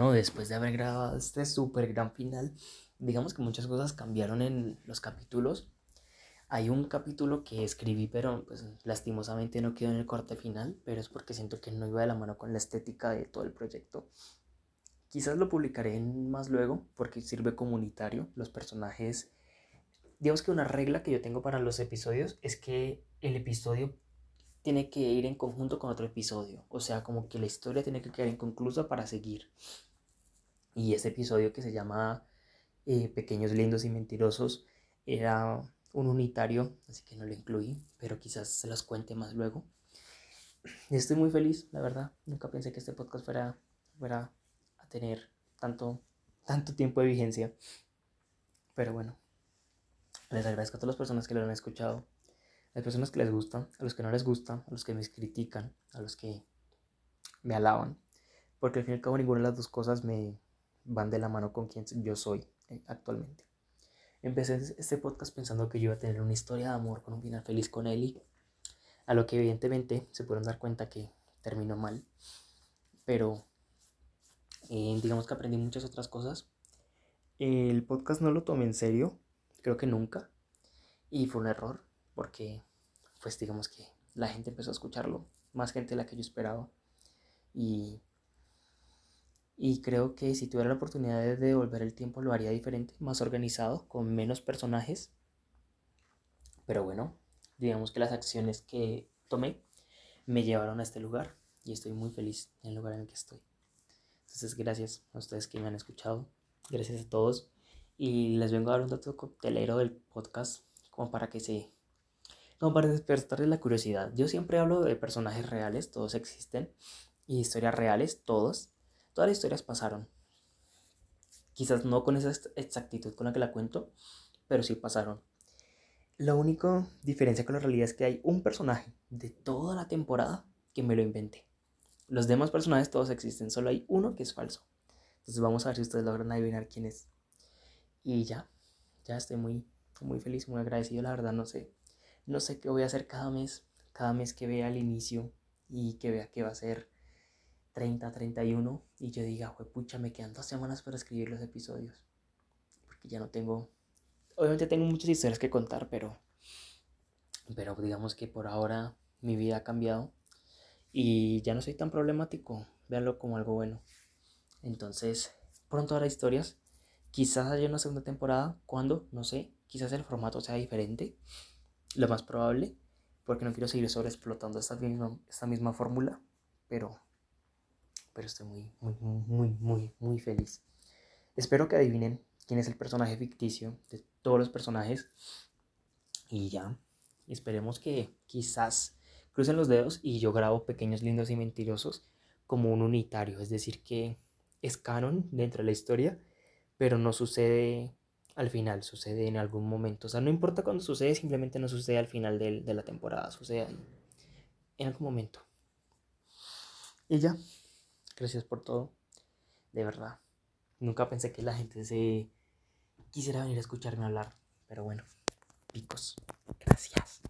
bueno, después de haber grabado este súper gran final, digamos que muchas cosas cambiaron en los capítulos. Hay un capítulo que escribí, pero pues lastimosamente no quedó en el corte final, pero es porque siento que no iba de la mano con la estética de todo el proyecto. Quizás lo publicaré más luego porque sirve comunitario. Los personajes, digamos que una regla que yo tengo para los episodios es que el episodio tiene que ir en conjunto con otro episodio. O sea, como que la historia tiene que quedar inconclusa para seguir. Y ese episodio que se llama eh, Pequeños, Lindos y Mentirosos era un unitario, así que no lo incluí, pero quizás se los cuente más luego. Estoy muy feliz, la verdad. Nunca pensé que este podcast fuera, fuera a tener tanto, tanto tiempo de vigencia. Pero bueno, les agradezco a todas las personas que lo han escuchado las personas que les gusta, a los que no les gusta, a los que me critican, a los que me alaban, porque al fin y al cabo ninguna de las dos cosas me van de la mano con quien yo soy eh, actualmente. Empecé este podcast pensando que yo iba a tener una historia de amor con un final feliz con Eli, a lo que evidentemente se pudieron dar cuenta que terminó mal, pero eh, digamos que aprendí muchas otras cosas. El podcast no lo tomé en serio, creo que nunca, y fue un error porque pues digamos que la gente empezó a escucharlo, más gente de la que yo esperaba. Y, y creo que si tuviera la oportunidad de devolver el tiempo lo haría diferente, más organizado, con menos personajes. Pero bueno, digamos que las acciones que tomé me llevaron a este lugar y estoy muy feliz en el lugar en el que estoy. Entonces gracias a ustedes que me han escuchado, gracias a todos y les vengo a dar un dato coctelero del podcast como para que se como para despertarles la curiosidad. Yo siempre hablo de personajes reales, todos existen, y historias reales, todos. Todas las historias pasaron. Quizás no con esa exactitud con la que la cuento, pero sí pasaron. La única diferencia con la realidad es que hay un personaje de toda la temporada que me lo inventé. Los demás personajes todos existen, solo hay uno que es falso. Entonces vamos a ver si ustedes logran adivinar quién es. Y ya, ya estoy muy, muy feliz, muy agradecido, la verdad no sé no sé qué voy a hacer cada mes, cada mes que vea el inicio y que vea que va a ser 30, 31 y yo diga, pucha, me quedan dos semanas para escribir los episodios. Porque ya no tengo, obviamente tengo muchas historias que contar, pero, pero digamos que por ahora mi vida ha cambiado y ya no soy tan problemático, véanlo como algo bueno. Entonces, pronto habrá historias. Quizás haya una segunda temporada, cuando, no sé, quizás el formato sea diferente lo más probable, porque no quiero seguir sobreexplotando esta misma, esta misma fórmula, pero, pero estoy muy, muy, muy, muy, muy feliz. Espero que adivinen quién es el personaje ficticio de todos los personajes. Y ya, esperemos que quizás crucen los dedos y yo grabo pequeños, lindos y mentirosos como un unitario, es decir, que es canon dentro de la historia, pero no sucede al final, sucede en algún momento. O sea, no importa cuándo sucede, simplemente no sucede al final de, la temporada, sucede en algún momento. Y ya, gracias por todo, de verdad. Nunca pensé que la gente se quisiera venir a escucharme hablar, pero bueno, picos, gracias.